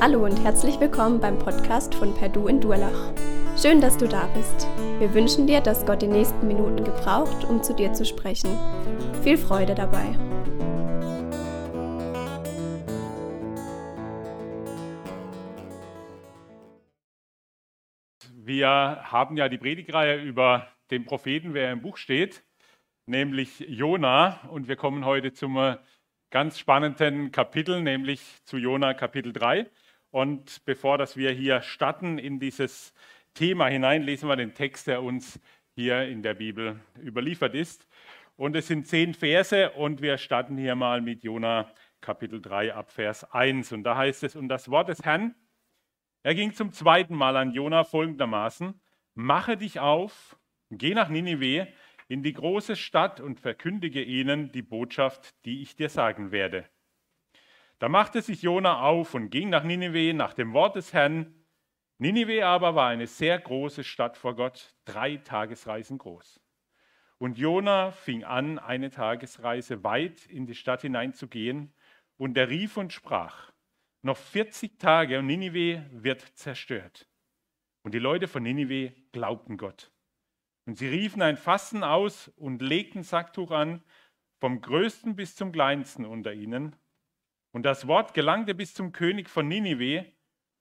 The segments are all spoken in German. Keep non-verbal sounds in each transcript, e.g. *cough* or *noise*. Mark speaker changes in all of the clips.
Speaker 1: Hallo und herzlich willkommen beim Podcast von Perdu in Durlach. Schön, dass du da bist. Wir wünschen dir, dass Gott die nächsten Minuten gebraucht, um zu dir zu sprechen. Viel Freude dabei.
Speaker 2: Wir haben ja die Predigreihe über den Propheten, wer im Buch steht, nämlich Jona. Und wir kommen heute zum ganz spannenden Kapitel, nämlich zu Jona Kapitel 3. Und bevor dass wir hier starten in dieses Thema hinein, lesen wir den Text, der uns hier in der Bibel überliefert ist. Und es sind zehn Verse und wir starten hier mal mit Jona Kapitel 3 ab Vers 1. Und da heißt es, und das Wort des Herrn, er ging zum zweiten Mal an Jona folgendermaßen, mache dich auf, geh nach Ninive, in die große Stadt und verkündige ihnen die Botschaft, die ich dir sagen werde. Da machte sich Jona auf und ging nach Ninive nach dem Wort des Herrn. Ninive aber war eine sehr große Stadt vor Gott, drei Tagesreisen groß. Und Jona fing an, eine Tagesreise weit in die Stadt hineinzugehen, und er rief und sprach: Noch 40 Tage und Ninive wird zerstört. Und die Leute von Ninive glaubten Gott. Und sie riefen ein Fasten aus und legten Sacktuch an, vom größten bis zum kleinsten unter ihnen. Und das Wort gelangte bis zum König von Ninive,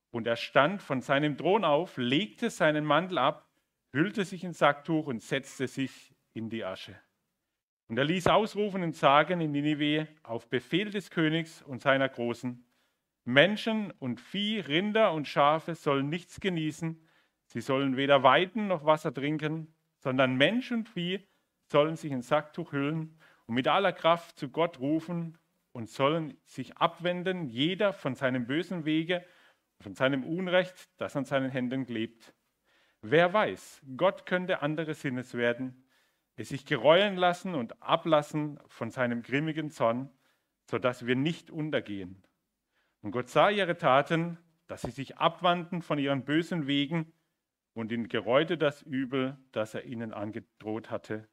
Speaker 2: und er stand von seinem Thron auf, legte seinen Mantel ab, hüllte sich in Sacktuch und setzte sich in die Asche. Und er ließ ausrufen und sagen in Ninive auf Befehl des Königs und seiner Großen, Menschen und Vieh, Rinder und Schafe sollen nichts genießen, sie sollen weder weiden noch Wasser trinken, sondern Mensch und Vieh sollen sich in Sacktuch hüllen und mit aller Kraft zu Gott rufen und sollen sich abwenden, jeder von seinem bösen Wege, von seinem Unrecht, das an seinen Händen klebt. Wer weiß, Gott könnte andere Sinnes werden, es sich gereuen lassen und ablassen von seinem grimmigen Zorn, sodass wir nicht untergehen. Und Gott sah ihre Taten, dass sie sich abwandten von ihren bösen Wegen und ihn gereute das Übel, das er ihnen angedroht hatte,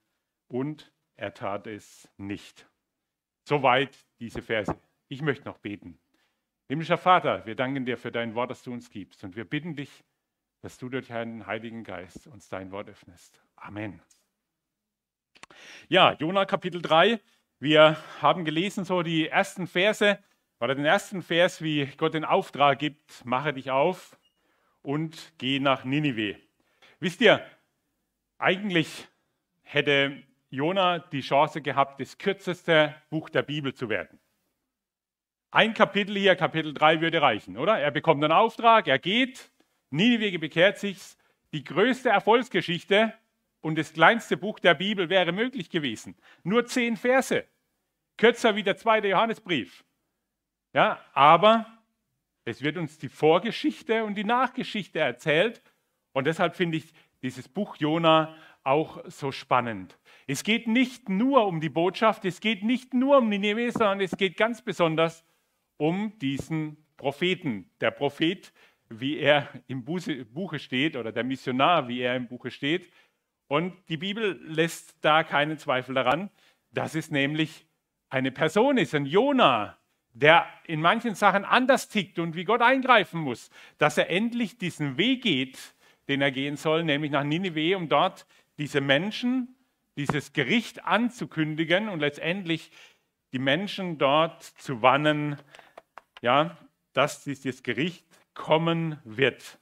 Speaker 2: und er tat es nicht. Soweit diese Verse. Ich möchte noch beten. Himmlischer Vater, wir danken dir für dein Wort, das du uns gibst. Und wir bitten dich, dass du durch deinen Heiligen Geist uns dein Wort öffnest. Amen. Ja, Jona Kapitel 3. Wir haben gelesen so die ersten Verse oder den ersten Vers, wie Gott den Auftrag gibt, mache dich auf und geh nach Ninive. Wisst ihr, eigentlich hätte Jona die Chance gehabt, das kürzeste Buch der Bibel zu werden. Ein Kapitel hier, Kapitel 3 würde reichen, oder? Er bekommt einen Auftrag, er geht, Ninive bekehrt sich, die größte Erfolgsgeschichte und das kleinste Buch der Bibel wäre möglich gewesen. Nur zehn Verse, kürzer wie der zweite Johannesbrief. Ja, aber es wird uns die Vorgeschichte und die Nachgeschichte erzählt und deshalb finde ich dieses Buch Jona auch so spannend. Es geht nicht nur um die Botschaft, es geht nicht nur um Nineveh, sondern es geht ganz besonders um diesen Propheten. Der Prophet, wie er im Buche steht, oder der Missionar, wie er im Buche steht. Und die Bibel lässt da keinen Zweifel daran, dass es nämlich eine Person ist, ein Jona, der in manchen Sachen anders tickt und wie Gott eingreifen muss, dass er endlich diesen Weg geht, den er gehen soll, nämlich nach Ninive, um dort diese Menschen, dieses Gericht anzukündigen und letztendlich die Menschen dort zu warnen, ja, dass dieses Gericht kommen wird.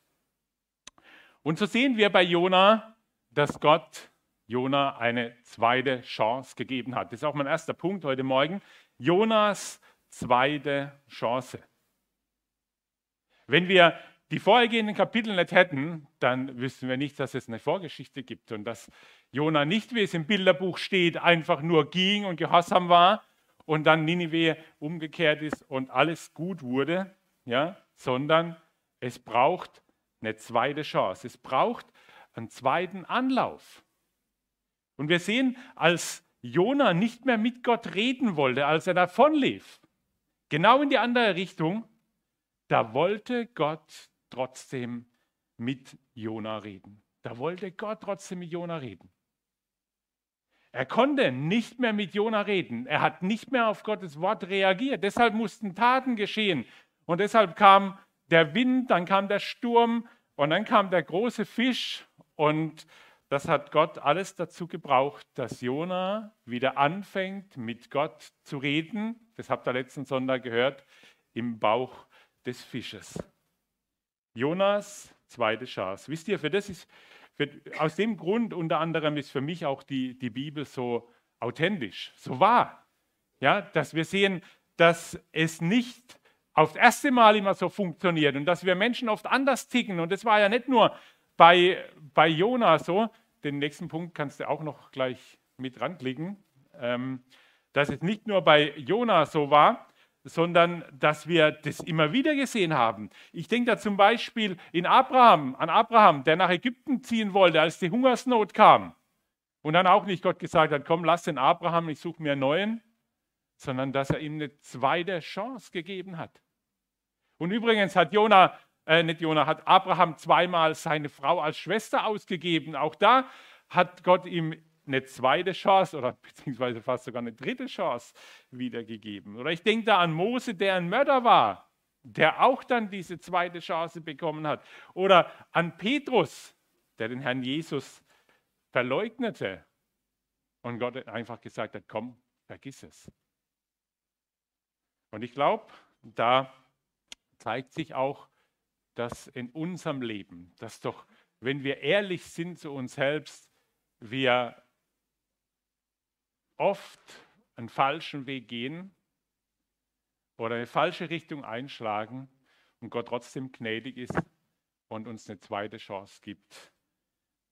Speaker 2: Und so sehen wir bei Jona, dass Gott Jona eine zweite Chance gegeben hat. Das ist auch mein erster Punkt heute Morgen. Jonas zweite Chance. Wenn wir die vorhergehenden Kapitel nicht hätten, dann wüssten wir nicht, dass es eine Vorgeschichte gibt und dass Jona nicht, wie es im Bilderbuch steht, einfach nur ging und gehorsam war und dann Ninive umgekehrt ist und alles gut wurde, ja, sondern es braucht eine zweite Chance. Es braucht einen zweiten Anlauf. Und wir sehen, als Jona nicht mehr mit Gott reden wollte, als er davonlief, genau in die andere Richtung, da wollte Gott trotzdem mit Jona reden. Da wollte Gott trotzdem mit Jona reden. Er konnte nicht mehr mit Jona reden. Er hat nicht mehr auf Gottes Wort reagiert. Deshalb mussten Taten geschehen. Und deshalb kam der Wind, dann kam der Sturm und dann kam der große Fisch und das hat Gott alles dazu gebraucht, dass Jona wieder anfängt, mit Gott zu reden. Das habt ihr letzten Sonntag gehört, im Bauch des Fisches. Jonas zweite Chance. Wisst ihr, für das ist, für, aus dem Grund unter anderem ist für mich auch die, die Bibel so authentisch, so wahr. Ja, dass wir sehen, dass es nicht aufs erste Mal immer so funktioniert und dass wir Menschen oft anders ticken. Und das war ja nicht nur bei, bei Jona so, den nächsten Punkt kannst du auch noch gleich mit ranklicken, ähm, dass es nicht nur bei Jona so war, sondern dass wir das immer wieder gesehen haben. Ich denke da zum Beispiel in Abraham, an Abraham, der nach Ägypten ziehen wollte, als die Hungersnot kam. Und dann auch nicht Gott gesagt hat, komm, lass den Abraham, ich suche mir einen neuen, sondern dass er ihm eine zweite Chance gegeben hat. Und übrigens hat Jona äh, nicht Jona, hat Abraham zweimal seine Frau als Schwester ausgegeben. Auch da hat Gott ihm eine zweite Chance oder beziehungsweise fast sogar eine dritte Chance wiedergegeben. Oder ich denke da an Mose, der ein Mörder war, der auch dann diese zweite Chance bekommen hat. Oder an Petrus, der den Herrn Jesus verleugnete und Gott einfach gesagt hat, komm, vergiss es. Und ich glaube, da zeigt sich auch, dass in unserem Leben, dass doch, wenn wir ehrlich sind zu uns selbst, wir oft einen falschen Weg gehen oder eine falsche Richtung einschlagen und Gott trotzdem gnädig ist und uns eine zweite Chance gibt.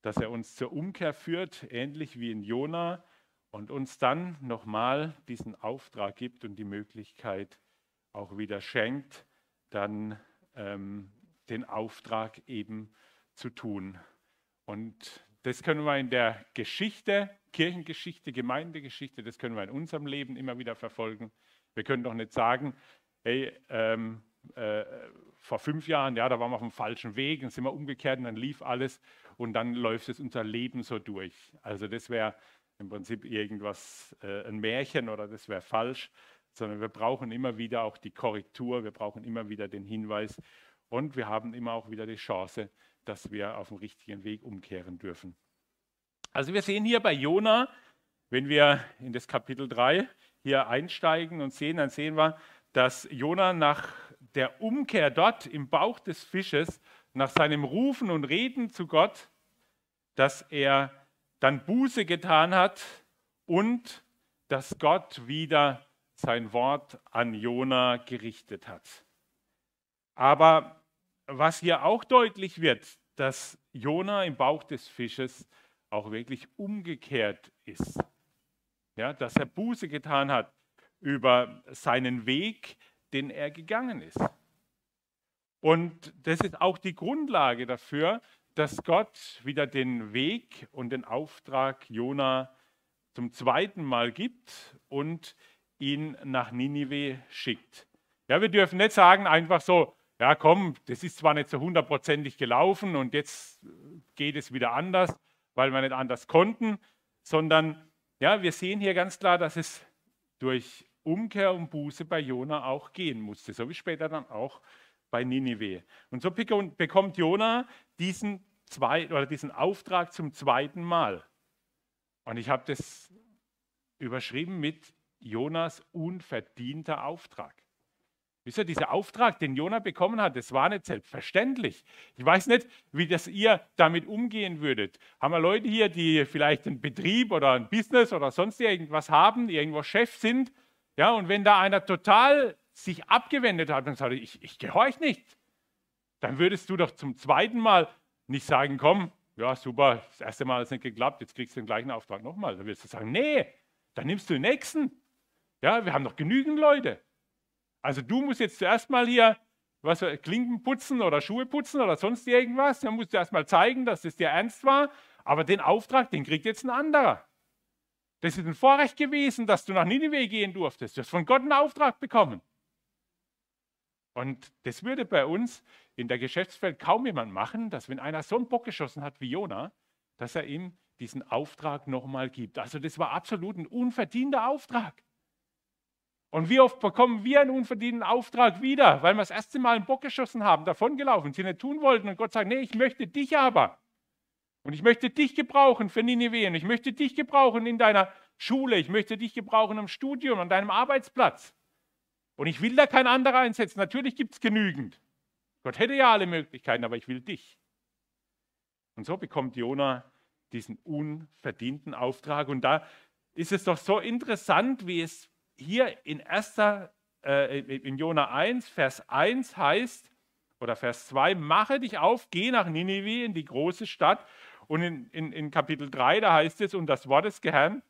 Speaker 2: Dass er uns zur Umkehr führt, ähnlich wie in Jona, und uns dann nochmal diesen Auftrag gibt und die Möglichkeit auch wieder schenkt, dann ähm, den Auftrag eben zu tun. Und das können wir in der Geschichte, Kirchengeschichte, Gemeindegeschichte, das können wir in unserem Leben immer wieder verfolgen. Wir können doch nicht sagen, hey, ähm, äh, vor fünf Jahren, ja, da waren wir auf dem falschen Weg, dann sind wir umgekehrt und dann lief alles und dann läuft es unser Leben so durch. Also das wäre im Prinzip irgendwas, äh, ein Märchen oder das wäre falsch, sondern wir brauchen immer wieder auch die Korrektur, wir brauchen immer wieder den Hinweis, und wir haben immer auch wieder die Chance, dass wir auf dem richtigen Weg umkehren dürfen. Also wir sehen hier bei Jona, wenn wir in das Kapitel 3 hier einsteigen und sehen, dann sehen wir, dass Jona nach der Umkehr dort im Bauch des Fisches, nach seinem Rufen und Reden zu Gott, dass er dann Buße getan hat und dass Gott wieder sein Wort an Jona gerichtet hat. Aber was hier auch deutlich wird, dass Jona im Bauch des Fisches auch wirklich umgekehrt ist. Ja, dass er Buße getan hat über seinen Weg, den er gegangen ist. Und das ist auch die Grundlage dafür, dass Gott wieder den Weg und den Auftrag Jona zum zweiten Mal gibt und ihn nach Ninive schickt. Ja, wir dürfen nicht sagen einfach so, ja komm, das ist zwar nicht so hundertprozentig gelaufen und jetzt geht es wieder anders, weil wir nicht anders konnten, sondern ja, wir sehen hier ganz klar, dass es durch Umkehr und Buße bei Jona auch gehen musste, so wie später dann auch bei Ninive. Und so bekommt Jona diesen, zwei, oder diesen Auftrag zum zweiten Mal. Und ich habe das überschrieben mit Jonas unverdienter Auftrag. Wisst ihr, dieser Auftrag, den Jona bekommen hat, das war nicht selbstverständlich. Ich weiß nicht, wie das ihr damit umgehen würdet. Haben wir Leute hier, die vielleicht einen Betrieb oder ein Business oder sonst irgendwas haben, die irgendwo Chef sind, ja, und wenn da einer total sich abgewendet hat und sagt, ich, ich gehorche nicht, dann würdest du doch zum zweiten Mal nicht sagen, komm, ja, super, das erste Mal hat es nicht geklappt, jetzt kriegst du den gleichen Auftrag nochmal. Dann würdest du sagen, nee, dann nimmst du den nächsten. Ja, wir haben doch genügend Leute. Also du musst jetzt zuerst mal hier was, Klinken putzen oder Schuhe putzen oder sonst irgendwas. Dann musst du erst mal zeigen, dass es dir ernst war. Aber den Auftrag, den kriegt jetzt ein anderer. Das ist ein Vorrecht gewesen, dass du nach Ninive gehen durftest. Du hast von Gott einen Auftrag bekommen. Und das würde bei uns in der Geschäftswelt kaum jemand machen, dass wenn einer so einen Bock geschossen hat wie Jona, dass er ihm diesen Auftrag nochmal gibt. Also das war absolut ein unverdienter Auftrag. Und wie oft bekommen wir einen unverdienten Auftrag wieder, weil wir das erste Mal einen Bock geschossen haben, davongelaufen, sie nicht tun wollten und Gott sagt, nee, ich möchte dich aber. Und ich möchte dich gebrauchen für Nineveh ich möchte dich gebrauchen in deiner Schule, ich möchte dich gebrauchen im Studium, an deinem Arbeitsplatz. Und ich will da kein anderer einsetzen. Natürlich gibt es genügend. Gott hätte ja alle Möglichkeiten, aber ich will dich. Und so bekommt Jona diesen unverdienten Auftrag. Und da ist es doch so interessant, wie es hier in, erster, äh, in Jona 1, Vers 1 heißt, oder Vers 2, mache dich auf, geh nach Ninive in die große Stadt. Und in, in, in Kapitel 3, da heißt es, und das Wort des Herrn,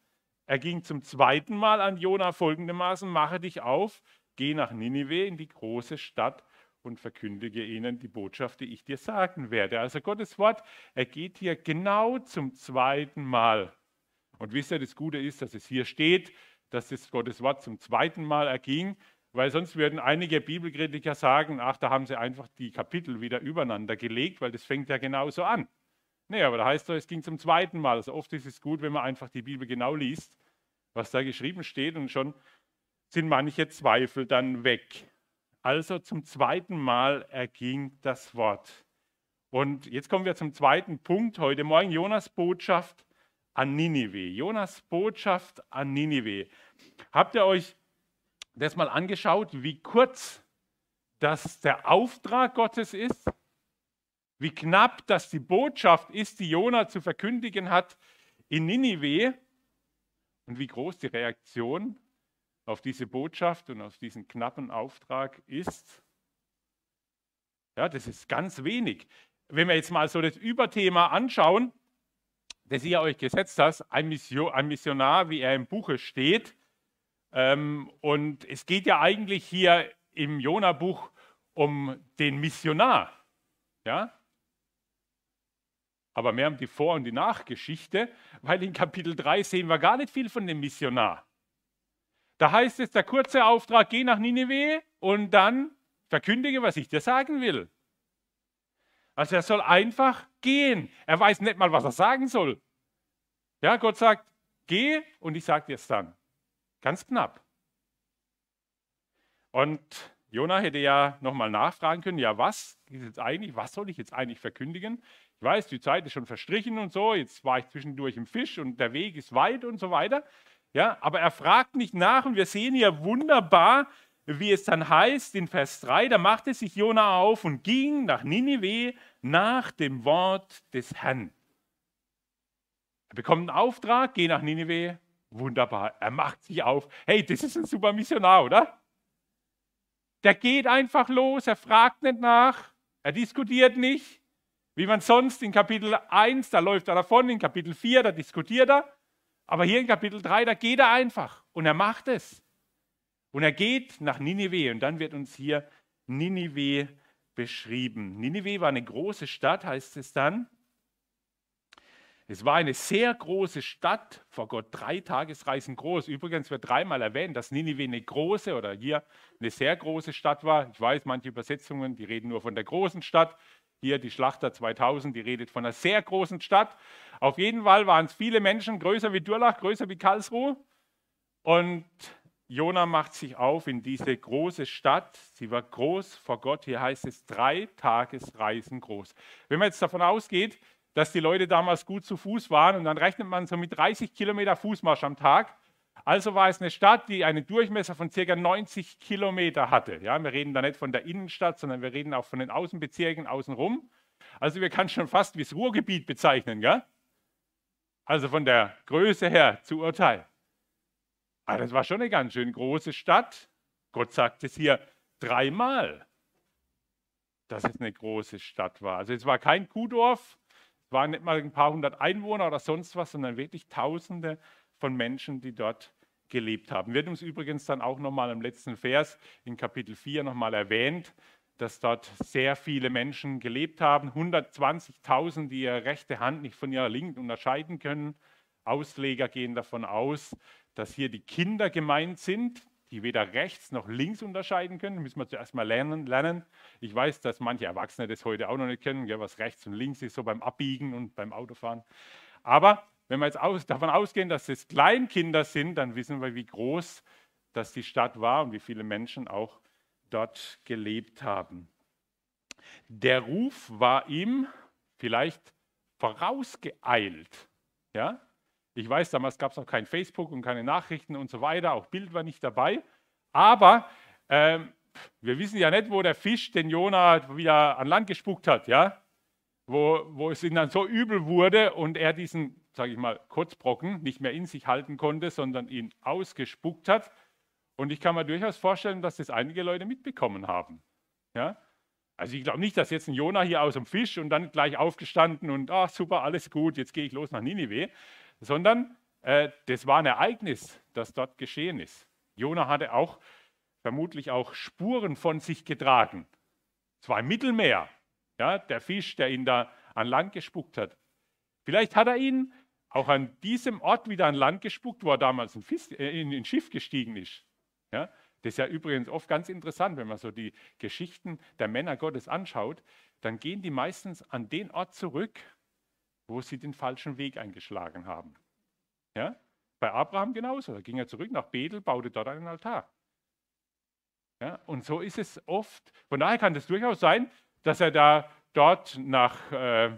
Speaker 2: er ging zum zweiten Mal an Jona folgendermaßen, mache dich auf, geh nach Ninive in die große Stadt und verkündige ihnen die Botschaft, die ich dir sagen werde. Also Gottes Wort, er geht hier genau zum zweiten Mal. Und wisst ihr, das Gute ist, dass es hier steht, dass das Gottes Wort zum zweiten Mal erging, weil sonst würden einige Bibelkritiker sagen, ach, da haben sie einfach die Kapitel wieder übereinander gelegt, weil das fängt ja genauso an. Nee, aber da heißt es, es ging zum zweiten Mal. Also oft ist es gut, wenn man einfach die Bibel genau liest, was da geschrieben steht und schon sind manche Zweifel dann weg. Also zum zweiten Mal erging das Wort. Und jetzt kommen wir zum zweiten Punkt heute Morgen, Jonas Botschaft an Ninive. Jonas Botschaft an Ninive. Habt ihr euch das mal angeschaut, wie kurz das der Auftrag Gottes ist? Wie knapp das die Botschaft ist, die Jona zu verkündigen hat in Ninive? Und wie groß die Reaktion auf diese Botschaft und auf diesen knappen Auftrag ist, ja, das ist ganz wenig. Wenn wir jetzt mal so das Überthema anschauen, das ihr euch gesetzt habt, ein, Missionar, wie er im Buche steht, ähm, und es geht ja eigentlich hier im Jona-Buch um den Missionar, ja, aber mehr um die Vor- und die Nachgeschichte, weil in Kapitel 3 sehen wir gar nicht viel von dem Missionar. Da heißt es, der kurze Auftrag, geh nach Nineveh und dann verkündige, was ich dir sagen will. Also er soll einfach gehen. Er weiß nicht mal, was er sagen soll. Ja, Gott sagt, geh und ich sage dir es dann. Ganz knapp. Und Jona hätte ja nochmal nachfragen können, ja, was ist jetzt eigentlich, was soll ich jetzt eigentlich verkündigen? Ich weiß, die Zeit ist schon verstrichen und so, jetzt war ich zwischendurch im Fisch und der Weg ist weit und so weiter. Ja, aber er fragt nicht nach und wir sehen hier wunderbar, wie es dann heißt in Vers 3, da machte sich Jona auf und ging nach Ninive nach dem Wort des Herrn. Er bekommt einen Auftrag, geh nach Ninive, wunderbar, er macht sich auf. Hey, das ist ein super Missionar, oder? Der geht einfach los, er fragt nicht nach, er diskutiert nicht, wie man sonst in Kapitel 1, da läuft er davon, in Kapitel 4, da diskutiert er. Aber hier in Kapitel 3, da geht er einfach und er macht es. Und er geht nach Ninive und dann wird uns hier Ninive beschrieben. Ninive war eine große Stadt, heißt es dann. Es war eine sehr große Stadt, vor Gott drei Tagesreisen groß. Übrigens wird dreimal erwähnt, dass Ninive eine große oder hier eine sehr große Stadt war. Ich weiß, manche Übersetzungen, die reden nur von der großen Stadt. Hier die Schlachter 2000, die redet von einer sehr großen Stadt. Auf jeden Fall waren es viele Menschen, größer wie Durlach, größer wie Karlsruhe. Und Jona macht sich auf in diese große Stadt. Sie war groß vor Gott. Hier heißt es drei Tagesreisen groß. Wenn man jetzt davon ausgeht, dass die Leute damals gut zu Fuß waren und dann rechnet man so mit 30 Kilometer Fußmarsch am Tag, also war es eine Stadt, die einen Durchmesser von ca. 90 Kilometer hatte. Ja, wir reden da nicht von der Innenstadt, sondern wir reden auch von den Außenbezirken außenrum. Also wir können schon fast wie das Ruhrgebiet bezeichnen. Ja? Also von der Größe her zu urteilen. Aber das war schon eine ganz schön große Stadt. Gott sagt es hier dreimal, dass es eine große Stadt war. Also es war kein Kuhdorf, es waren nicht mal ein paar hundert Einwohner oder sonst was, sondern wirklich Tausende von Menschen, die dort gelebt haben. Wird uns übrigens dann auch nochmal im letzten Vers in Kapitel 4 nochmal erwähnt, dass dort sehr viele Menschen gelebt haben. 120.000, die ihre rechte Hand nicht von ihrer linken unterscheiden können. Ausleger gehen davon aus, dass hier die Kinder gemeint sind, die weder rechts noch links unterscheiden können. Das müssen wir zuerst mal lernen. lernen. Ich weiß, dass manche Erwachsene das heute auch noch nicht kennen, was rechts und links ist, so beim Abbiegen und beim Autofahren. Aber wenn wir jetzt aus, davon ausgehen, dass es Kleinkinder sind, dann wissen wir, wie groß das die Stadt war und wie viele Menschen auch dort gelebt haben. Der Ruf war ihm vielleicht vorausgeeilt. Ja? Ich weiß, damals gab es noch kein Facebook und keine Nachrichten und so weiter, auch Bild war nicht dabei. Aber ähm, wir wissen ja nicht, wo der Fisch den Jona wieder an Land gespuckt hat, ja? Wo, wo es ihm dann so übel wurde und er diesen, sage ich mal, Kotzbrocken nicht mehr in sich halten konnte, sondern ihn ausgespuckt hat. Und ich kann mir durchaus vorstellen, dass das einige Leute mitbekommen haben. Ja? Also ich glaube nicht, dass jetzt ein Jona hier aus dem Fisch und dann gleich aufgestanden und, ach super, alles gut, jetzt gehe ich los nach Ninive, sondern äh, das war ein Ereignis, das dort geschehen ist. Jona hatte auch vermutlich auch Spuren von sich getragen. Es im Mittelmeer, ja, der Fisch, der ihn da an Land gespuckt hat. Vielleicht hat er ihn auch an diesem Ort wieder an Land gespuckt, wo er damals in, Fisch, äh, in ein Schiff gestiegen ist. Ja, das ist ja übrigens oft ganz interessant, wenn man so die Geschichten der Männer Gottes anschaut, dann gehen die meistens an den Ort zurück, wo sie den falschen Weg eingeschlagen haben. Ja? Bei Abraham genauso. Da ging er zurück nach Bethel, baute dort einen Altar. Ja, und so ist es oft. Von daher kann es durchaus sein, dass er da dort nach, äh,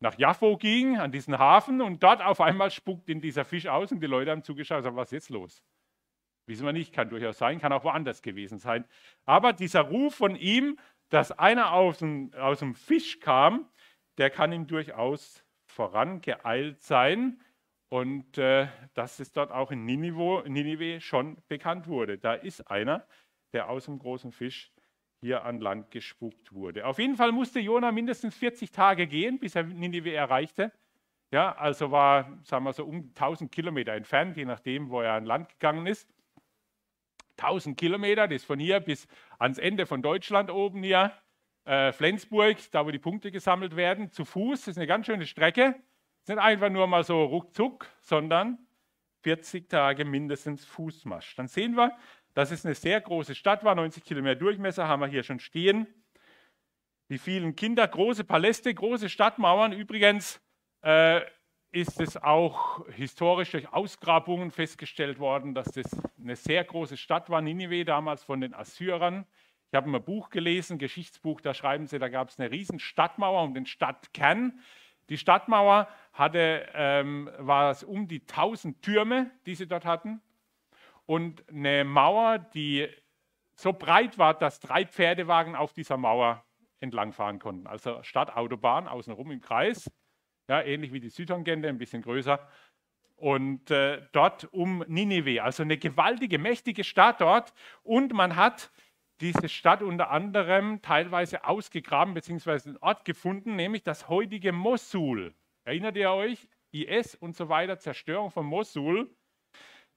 Speaker 2: nach Jaffo ging, an diesen Hafen, und dort auf einmal spuckt ihn dieser Fisch aus und die Leute haben zugeschaut und sagen, was ist jetzt los? Wissen wir nicht, kann durchaus sein, kann auch woanders gewesen sein. Aber dieser Ruf von ihm, dass einer aus dem, aus dem Fisch kam, der kann ihm durchaus vorangeeilt sein. Und äh, dass es dort auch in Ninive, schon bekannt wurde. Da ist einer, der aus dem großen Fisch hier an Land gespuckt wurde. Auf jeden Fall musste Jona mindestens 40 Tage gehen, bis er Ninive erreichte. Ja, also war, sagen wir so, um 1000 Kilometer entfernt, je nachdem, wo er an Land gegangen ist. 1000 Kilometer, das ist von hier bis ans Ende von Deutschland oben hier, äh, Flensburg, da wo die Punkte gesammelt werden, zu Fuß. Das ist eine ganz schöne Strecke. Das ist nicht einfach nur mal so ruckzuck, sondern 40 Tage mindestens Fußmarsch. Dann sehen wir, dass es eine sehr große Stadt war, 90 Kilometer Durchmesser, haben wir hier schon stehen. Die vielen Kinder, große Paläste, große Stadtmauern. Übrigens äh, ist es auch historisch durch Ausgrabungen festgestellt worden, dass das eine sehr große Stadt war, Ninive, damals von den Assyrern. Ich habe ein Buch gelesen, Geschichtsbuch, da schreiben sie, da gab es eine riesen Stadtmauer um den Stadtkern. Die Stadtmauer hatte, ähm, war es um die 1000 Türme, die sie dort hatten und eine Mauer, die so breit war, dass drei Pferdewagen auf dieser Mauer entlangfahren konnten. Also Stadtautobahn außenrum im Kreis, ja, ähnlich wie die Südtangente, ein bisschen größer. Und äh, dort um Ninive, also eine gewaltige, mächtige Stadt dort. Und man hat diese Stadt unter anderem teilweise ausgegraben bzw. einen Ort gefunden, nämlich das heutige Mosul. Erinnert ihr euch? IS und so weiter, Zerstörung von Mosul.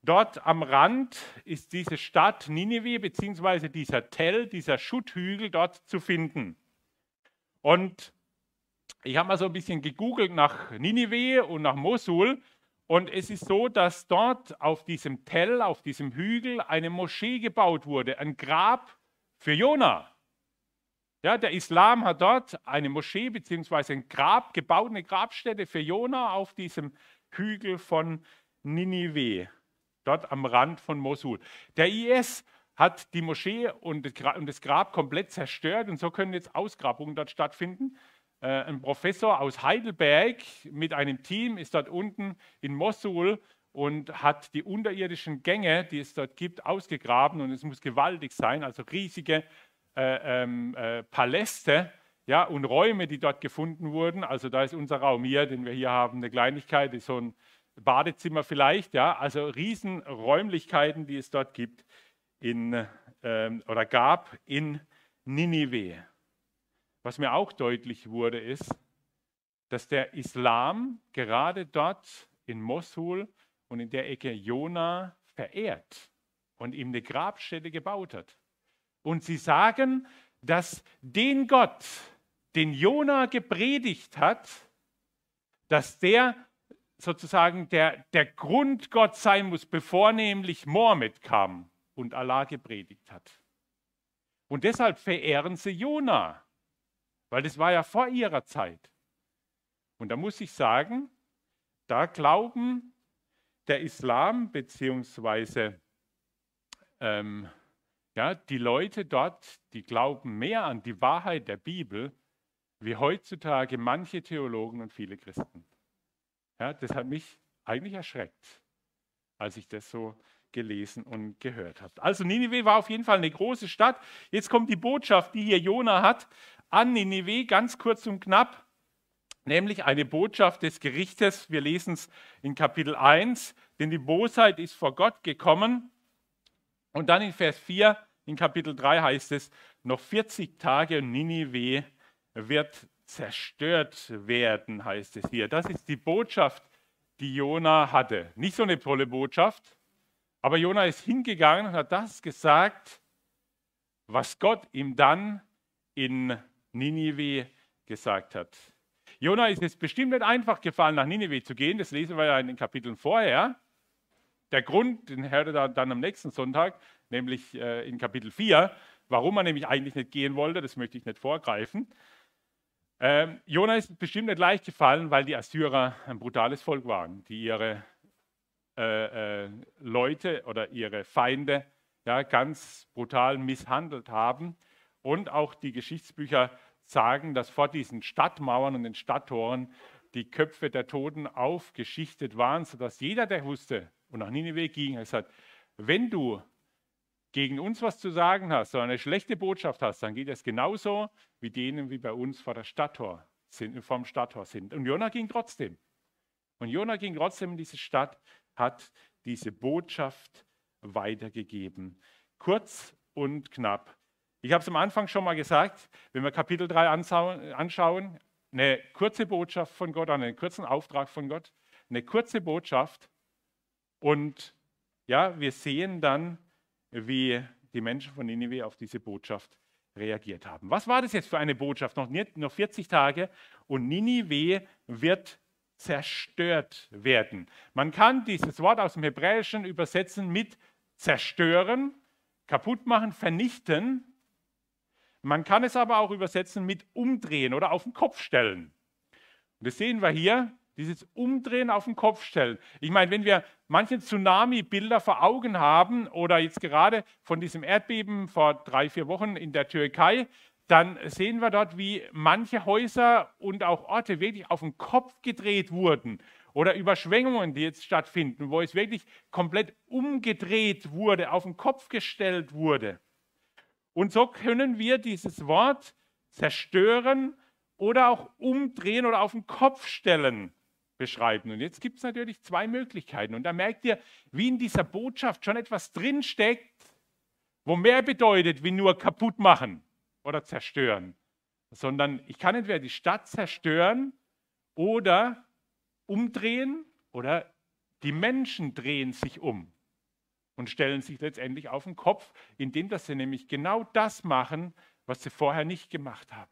Speaker 2: Dort am Rand ist diese Stadt Ninive beziehungsweise dieser Tell, dieser Schutthügel dort zu finden. Und ich habe mal so ein bisschen gegoogelt nach Ninive und nach Mosul. Und es ist so, dass dort auf diesem Tell, auf diesem Hügel, eine Moschee gebaut wurde, ein Grab für Jona. Ja, der Islam hat dort eine Moschee bzw. ein Grab gebaut, eine Grabstätte für Jona auf diesem Hügel von Ninive dort am Rand von Mosul. Der IS hat die Moschee und das Grab komplett zerstört und so können jetzt Ausgrabungen dort stattfinden. Äh, ein Professor aus Heidelberg mit einem Team ist dort unten in Mosul und hat die unterirdischen Gänge, die es dort gibt, ausgegraben und es muss gewaltig sein, also riesige äh, ähm, äh, Paläste ja, und Räume, die dort gefunden wurden. Also da ist unser Raum hier, den wir hier haben, eine Kleinigkeit, ist so ein Badezimmer vielleicht, ja, also Riesenräumlichkeiten, die es dort gibt in, ähm, oder gab in Ninive. Was mir auch deutlich wurde, ist, dass der Islam gerade dort in Mosul und in der Ecke Jona verehrt und ihm eine Grabstätte gebaut hat. Und sie sagen, dass den Gott, den Jona gepredigt hat, dass der sozusagen der, der Grundgott sein muss, bevor nämlich Mohammed kam und Allah gepredigt hat. Und deshalb verehren sie Jona, weil das war ja vor ihrer Zeit. Und da muss ich sagen, da glauben der Islam bzw. ähm, ja, die Leute dort, die glauben mehr an die Wahrheit der Bibel, wie heutzutage manche Theologen und viele Christen. Ja, das hat mich eigentlich erschreckt, als ich das so gelesen und gehört habe. Also Ninive war auf jeden Fall eine große Stadt. Jetzt kommt die Botschaft, die hier Jona hat, an Ninive, ganz kurz und knapp, nämlich eine Botschaft des Gerichtes. Wir lesen es in Kapitel 1, denn die Bosheit ist vor Gott gekommen. Und dann in Vers 4, in Kapitel 3 heißt es, noch 40 Tage und Ninive wird zerstört werden, heißt es hier. Das ist die Botschaft, die Jona hatte. Nicht so eine tolle Botschaft, aber Jona ist hingegangen und hat das gesagt, was Gott ihm dann in Ninive gesagt hat. Jona ist es bestimmt nicht einfach gefallen, nach Ninive zu gehen. Das lesen wir ja in den Kapiteln vorher. Der Grund, den hört er dann am nächsten Sonntag, nämlich äh, in Kapitel 4, warum er nämlich eigentlich nicht gehen wollte, das möchte ich nicht vorgreifen. Ähm, Jona ist bestimmt nicht leicht gefallen, weil die Assyrer ein brutales Volk waren, die ihre äh, äh, Leute oder ihre Feinde ja, ganz brutal misshandelt haben. Und auch die Geschichtsbücher sagen, dass vor diesen Stadtmauern und den Stadttoren die Köpfe der Toten aufgeschichtet waren, sodass jeder, der wusste und nach Nineveh ging, gesagt, wenn du gegen uns was zu sagen hast, so eine schlechte Botschaft hast, dann geht es genauso wie denen, wie bei uns vor der Stadttor sind, vom Stadttor sind. Und Jona ging trotzdem. Und Jona ging trotzdem in diese Stadt, hat diese Botschaft weitergegeben. Kurz und knapp. Ich habe es am Anfang schon mal gesagt, wenn wir Kapitel 3 anschauen, eine kurze Botschaft von Gott, einen kurzen Auftrag von Gott, eine kurze Botschaft und ja, wir sehen dann, wie die Menschen von Ninive auf diese Botschaft reagiert haben. Was war das jetzt für eine Botschaft? Noch, noch 40 Tage und Ninive wird zerstört werden. Man kann dieses Wort aus dem Hebräischen übersetzen mit zerstören, kaputt machen, vernichten. Man kann es aber auch übersetzen mit umdrehen oder auf den Kopf stellen. Und das sehen wir hier. Dieses Umdrehen auf den Kopf stellen. Ich meine, wenn wir manche Tsunami-Bilder vor Augen haben oder jetzt gerade von diesem Erdbeben vor drei, vier Wochen in der Türkei, dann sehen wir dort, wie manche Häuser und auch Orte wirklich auf den Kopf gedreht wurden. Oder Überschwemmungen, die jetzt stattfinden, wo es wirklich komplett umgedreht wurde, auf den Kopf gestellt wurde. Und so können wir dieses Wort zerstören oder auch umdrehen oder auf den Kopf stellen beschreiben. Und jetzt gibt es natürlich zwei Möglichkeiten. Und da merkt ihr, wie in dieser Botschaft schon etwas drinsteckt, wo mehr bedeutet wie nur kaputt machen oder zerstören, sondern ich kann entweder die Stadt zerstören oder umdrehen oder die Menschen drehen sich um und stellen sich letztendlich auf den Kopf, indem dass sie nämlich genau das machen, was sie vorher nicht gemacht haben.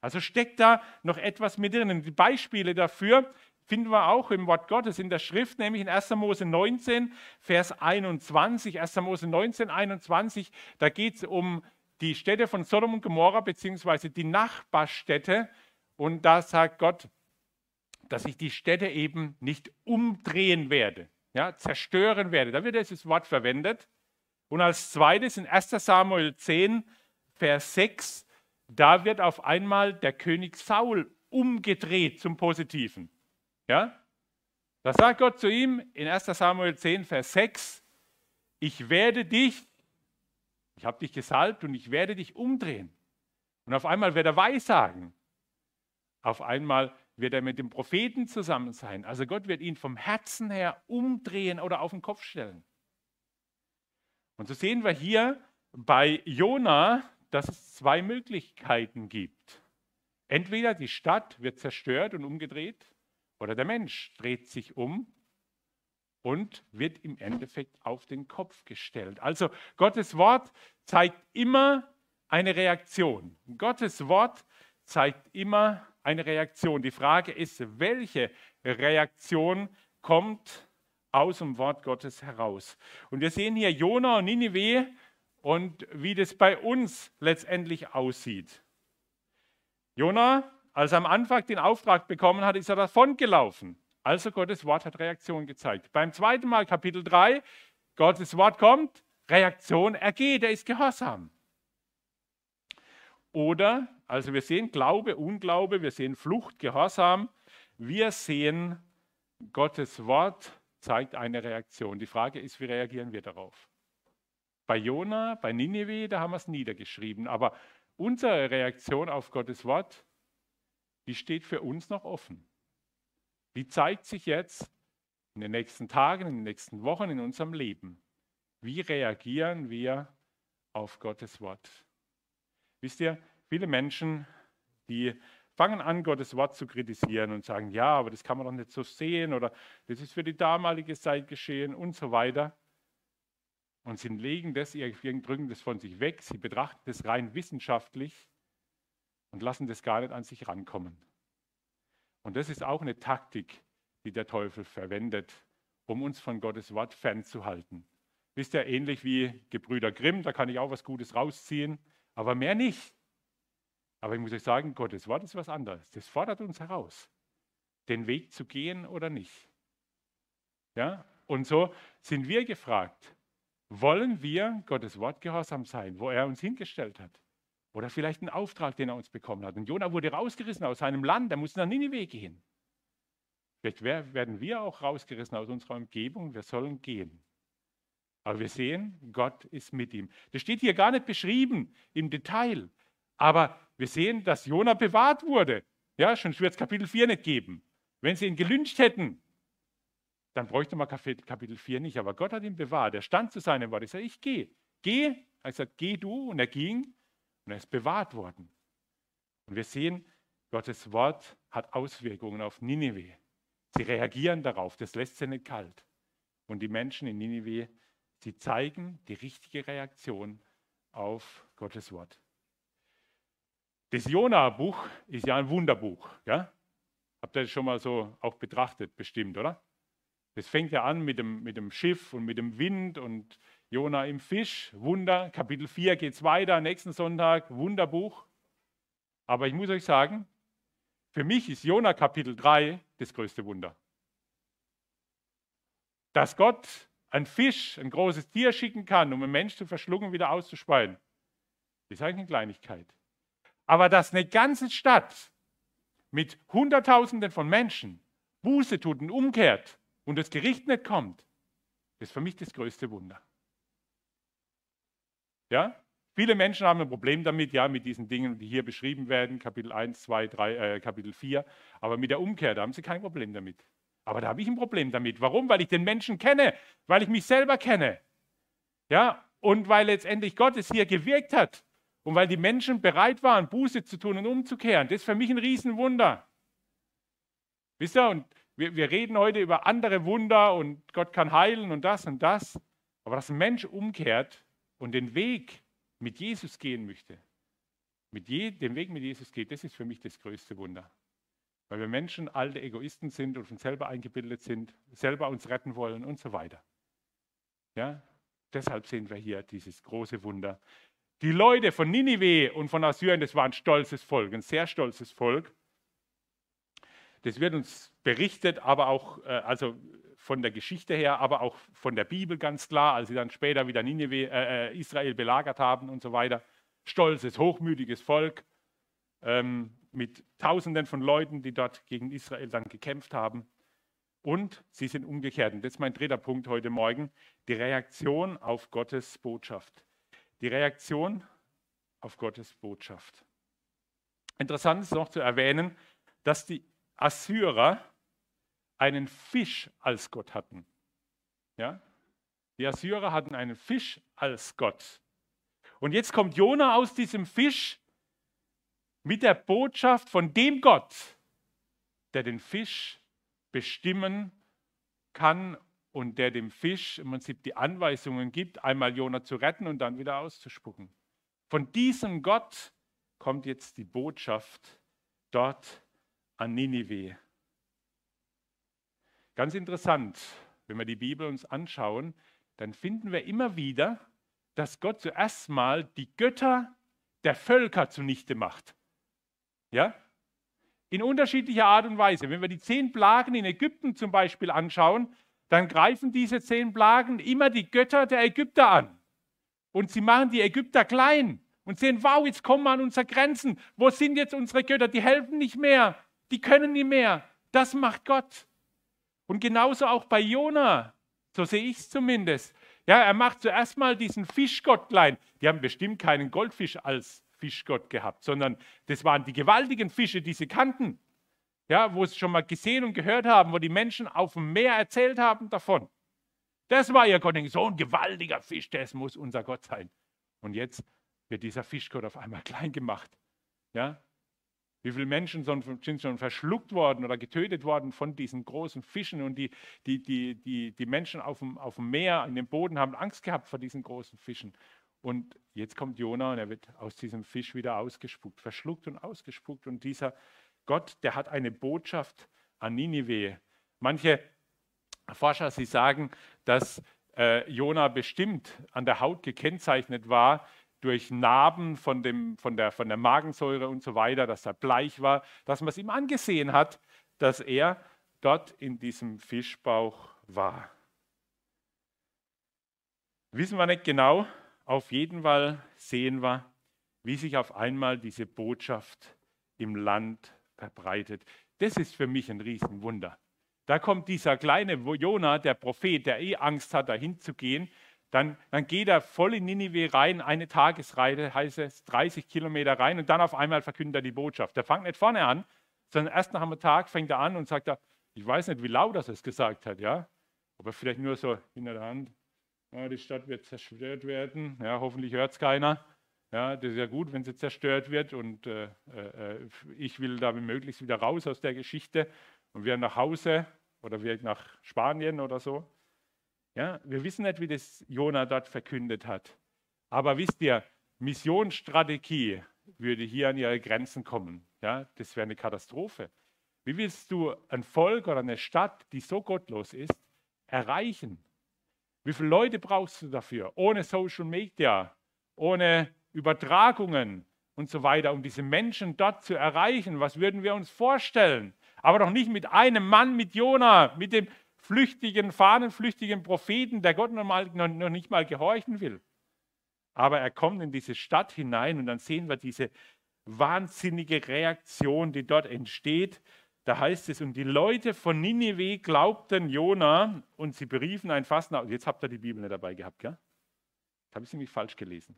Speaker 2: Also steckt da noch etwas mit drin. Die Beispiele dafür finden wir auch im Wort Gottes in der Schrift, nämlich in 1. Mose 19, Vers 21. 1. Mose 19, 21, da geht es um die Städte von Sodom und Gomorra, beziehungsweise die Nachbarstädte. Und da sagt Gott, dass ich die Städte eben nicht umdrehen werde, ja, zerstören werde. Da wird dieses Wort verwendet. Und als zweites in 1 Samuel 10, Vers 6, da wird auf einmal der König Saul umgedreht zum Positiven. Ja? Da sagt Gott zu ihm in 1 Samuel 10, Vers 6, ich werde dich, ich habe dich gesalbt und ich werde dich umdrehen. Und auf einmal wird er Weissagen. Auf einmal wird er mit dem Propheten zusammen sein. Also Gott wird ihn vom Herzen her umdrehen oder auf den Kopf stellen. Und so sehen wir hier bei Jona, dass es zwei Möglichkeiten gibt. Entweder die Stadt wird zerstört und umgedreht oder der Mensch dreht sich um und wird im Endeffekt auf den Kopf gestellt. Also Gottes Wort zeigt immer eine Reaktion. Gottes Wort zeigt immer eine Reaktion. Die Frage ist, welche Reaktion kommt aus dem Wort Gottes heraus? Und wir sehen hier Jona und Ninive und wie das bei uns letztendlich aussieht. Jona, als er am Anfang den Auftrag bekommen hat, ist er davongelaufen. Also Gottes Wort hat Reaktion gezeigt. Beim zweiten Mal, Kapitel 3, Gottes Wort kommt, Reaktion, er geht, er ist gehorsam. Oder, also wir sehen Glaube, Unglaube, wir sehen Flucht, Gehorsam, wir sehen Gottes Wort zeigt eine Reaktion. Die Frage ist, wie reagieren wir darauf? Bei Jona, bei Nineveh, da haben wir es niedergeschrieben, aber unsere Reaktion auf Gottes Wort, die steht für uns noch offen. Die zeigt sich jetzt in den nächsten Tagen, in den nächsten Wochen in unserem Leben. Wie reagieren wir auf Gottes Wort? Wisst ihr, viele Menschen, die fangen an, Gottes Wort zu kritisieren und sagen, ja, aber das kann man doch nicht so sehen oder das ist für die damalige Zeit geschehen und so weiter. Und sie legen das, drücken das von sich weg, sie betrachten das rein wissenschaftlich und lassen das gar nicht an sich rankommen. Und das ist auch eine Taktik, die der Teufel verwendet, um uns von Gottes Wort fernzuhalten. Wisst ihr, ähnlich wie Gebrüder Grimm, da kann ich auch was Gutes rausziehen, aber mehr nicht. Aber ich muss euch sagen, Gottes Wort ist was anderes. Das fordert uns heraus, den Weg zu gehen oder nicht. Ja? Und so sind wir gefragt, wollen wir Gottes Wort gehorsam sein, wo er uns hingestellt hat? Oder vielleicht einen Auftrag, den er uns bekommen hat. Und Jona wurde rausgerissen aus seinem Land, er musste nach Ninive gehen. Vielleicht werden wir auch rausgerissen aus unserer Umgebung, wir sollen gehen. Aber wir sehen, Gott ist mit ihm. Das steht hier gar nicht beschrieben im Detail. Aber wir sehen, dass Jona bewahrt wurde. Ja, schon wird es Kapitel 4 nicht geben. Wenn sie ihn gelünscht hätten, dann bräuchte man Kapitel 4 nicht. Aber Gott hat ihn bewahrt. Er stand zu seinem Wort. Ich sage, ich gehe. Geh. Er gesagt, geh du. Und er ging. Und er ist bewahrt worden. Und wir sehen, Gottes Wort hat Auswirkungen auf Ninive. Sie reagieren darauf, das lässt sie nicht kalt. Und die Menschen in Ninive, sie zeigen die richtige Reaktion auf Gottes Wort. Das Jona-Buch ist ja ein Wunderbuch. Ja? Habt ihr das schon mal so auch betrachtet, bestimmt, oder? Das fängt ja an mit dem, mit dem Schiff und mit dem Wind und Jona im Fisch. Wunder. Kapitel 4 geht es weiter, nächsten Sonntag, Wunderbuch. Aber ich muss euch sagen, für mich ist Jona Kapitel 3 das größte Wunder. Dass Gott ein Fisch, ein großes Tier schicken kann, um einen Mensch zu verschlucken und wieder auszuspeien, ist eigentlich eine Kleinigkeit. Aber dass eine ganze Stadt mit Hunderttausenden von Menschen Buße tut und umkehrt und das Gericht nicht kommt, ist für mich das größte Wunder. Ja? Viele Menschen haben ein Problem damit, ja, mit diesen Dingen, die hier beschrieben werden, Kapitel 1, 2, 3, äh, Kapitel 4. Aber mit der Umkehr, da haben sie kein Problem damit. Aber da habe ich ein Problem damit. Warum? Weil ich den Menschen kenne, weil ich mich selber kenne. Ja, und weil letztendlich Gott es hier gewirkt hat und weil die Menschen bereit waren, Buße zu tun und umzukehren. Das ist für mich ein Riesenwunder. Wisst ihr, und wir, wir reden heute über andere Wunder und Gott kann heilen und das und das. Aber dass ein Mensch umkehrt und den Weg mit Jesus gehen möchte, mit je, den Weg mit Jesus geht, das ist für mich das größte Wunder. Weil wir Menschen alte Egoisten sind und von selber eingebildet sind, selber uns retten wollen und so weiter. Ja, deshalb sehen wir hier dieses große Wunder. Die Leute von Ninive und von Assyrien, das war ein stolzes Volk, ein sehr stolzes Volk. Das wird uns berichtet, aber auch, äh, also von der Geschichte her, aber auch von der Bibel ganz klar, als sie dann später wieder Nineveh, äh, äh, Israel belagert haben und so weiter. Stolzes, hochmütiges Volk ähm, mit Tausenden von Leuten, die dort gegen Israel dann gekämpft haben. Und sie sind umgekehrt. Und das ist mein dritter Punkt heute Morgen, die Reaktion auf Gottes Botschaft. Die Reaktion auf Gottes Botschaft. Interessant ist noch zu erwähnen, dass die Assyrer einen Fisch als Gott hatten. Ja? Die Assyrer hatten einen Fisch als Gott. Und jetzt kommt Jona aus diesem Fisch mit der Botschaft von dem Gott, der den Fisch bestimmen kann und der dem Fisch im Prinzip die Anweisungen gibt, einmal Jona zu retten und dann wieder auszuspucken. Von diesem Gott kommt jetzt die Botschaft dort an Ninive. Ganz interessant, wenn wir die Bibel uns anschauen, dann finden wir immer wieder, dass Gott zuerst mal die Götter der Völker zunichte macht. Ja? In unterschiedlicher Art und Weise. Wenn wir die zehn Plagen in Ägypten zum Beispiel anschauen, dann greifen diese zehn Plagen immer die Götter der Ägypter an. Und sie machen die Ägypter klein und sehen, wow, jetzt kommen wir an unsere Grenzen. Wo sind jetzt unsere Götter? Die helfen nicht mehr, die können nicht mehr. Das macht Gott. Und genauso auch bei Jona, so sehe ich es zumindest. Ja, er macht zuerst mal diesen Fischgott klein. Die haben bestimmt keinen Goldfisch als Fischgott gehabt, sondern das waren die gewaltigen Fische, die sie kannten. Ja, wo sie schon mal gesehen und gehört haben, wo die Menschen auf dem Meer erzählt haben davon. Das war ihr Gott. So ein gewaltiger Fisch, das muss unser Gott sein. Und jetzt wird dieser Fischgott auf einmal *laughs* klein gemacht. Ja? Wie viele Menschen sind schon verschluckt worden oder getötet worden von diesen großen Fischen und die, die, die, die, die Menschen auf dem, auf dem Meer, in dem Boden haben Angst gehabt vor diesen großen Fischen. Und jetzt kommt Jona und er wird aus diesem Fisch wieder ausgespuckt, verschluckt und ausgespuckt. Und dieser Gott, der hat eine Botschaft an Ninive. Manche Forscher, sie sagen, dass äh, Jona bestimmt an der Haut gekennzeichnet war durch Narben von, dem, von, der, von der Magensäure und so weiter, dass er bleich war, dass man es ihm angesehen hat, dass er dort in diesem Fischbauch war. Wissen wir nicht genau, auf jeden Fall sehen wir, wie sich auf einmal diese Botschaft im Land verbreitet. Das ist für mich ein Riesenwunder. Da kommt dieser kleine Jona, der Prophet, der eh Angst hat, dahin zu gehen, dann, dann geht er voll in Ninive rein, eine Tagesreise, heißt es, 30 Kilometer rein und dann auf einmal verkündet er die Botschaft. Der fängt nicht vorne an, sondern erst nach einem Tag fängt er an und sagt, er, ich weiß nicht, wie laut er es gesagt hat, ja, aber vielleicht nur so hinter der Hand, ja, die Stadt wird zerstört werden, ja, hoffentlich hört es keiner. Ja, das ist ja gut, wenn sie zerstört wird und äh, äh, ich will da möglichst wieder raus aus der Geschichte und wir nach Hause oder wir nach Spanien oder so. Ja, wir wissen nicht, wie das Jona dort verkündet hat. Aber wisst ihr, Missionsstrategie würde hier an ihre Grenzen kommen. Ja, das wäre eine Katastrophe. Wie willst du ein Volk oder eine Stadt, die so gottlos ist, erreichen? Wie viele Leute brauchst du dafür? Ohne Social Media, ohne Übertragungen und so weiter, um diese Menschen dort zu erreichen. Was würden wir uns vorstellen? Aber doch nicht mit einem Mann, mit Jona, mit dem flüchtigen, fahnenflüchtigen Propheten, der Gott noch, mal, noch nicht mal gehorchen will. Aber er kommt in diese Stadt hinein und dann sehen wir diese wahnsinnige Reaktion, die dort entsteht. Da heißt es, und die Leute von Ninive glaubten Jona und sie beriefen ein Fasten. Jetzt habt ihr die Bibel nicht dabei gehabt, gell? Das habe ich nämlich falsch gelesen.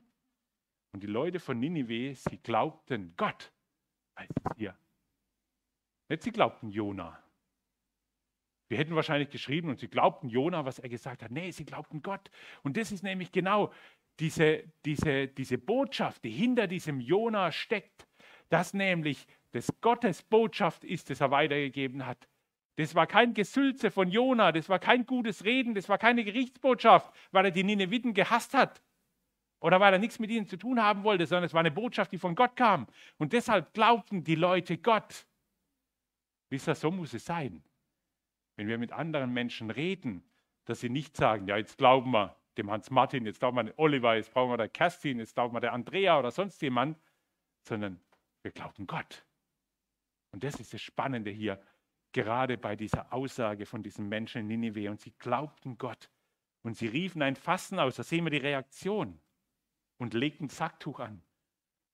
Speaker 2: Und die Leute von Ninive, sie glaubten Gott, heißt es hier. Nicht sie glaubten Jona. Wir hätten wahrscheinlich geschrieben und sie glaubten Jona, was er gesagt hat. Nee, sie glaubten Gott. Und das ist nämlich genau diese, diese, diese Botschaft, die hinter diesem Jona steckt, dass nämlich das Gottes Botschaft ist, das er weitergegeben hat. Das war kein Gesülze von Jona, das war kein gutes Reden, das war keine Gerichtsbotschaft, weil er die Nineviten gehasst hat oder weil er nichts mit ihnen zu tun haben wollte, sondern es war eine Botschaft, die von Gott kam. Und deshalb glaubten die Leute Gott. Wisst ihr, so muss es sein wenn wir mit anderen Menschen reden, dass sie nicht sagen, ja, jetzt glauben wir dem Hans Martin, jetzt glauben wir den Oliver, jetzt brauchen wir der Kerstin, jetzt glauben wir der Andrea oder sonst jemand, sondern wir glauben Gott. Und das ist das Spannende hier, gerade bei dieser Aussage von diesen Menschen in Ninive. Und sie glaubten Gott. Und sie riefen ein Fasten aus, da sehen wir die Reaktion. Und legten Sacktuch an,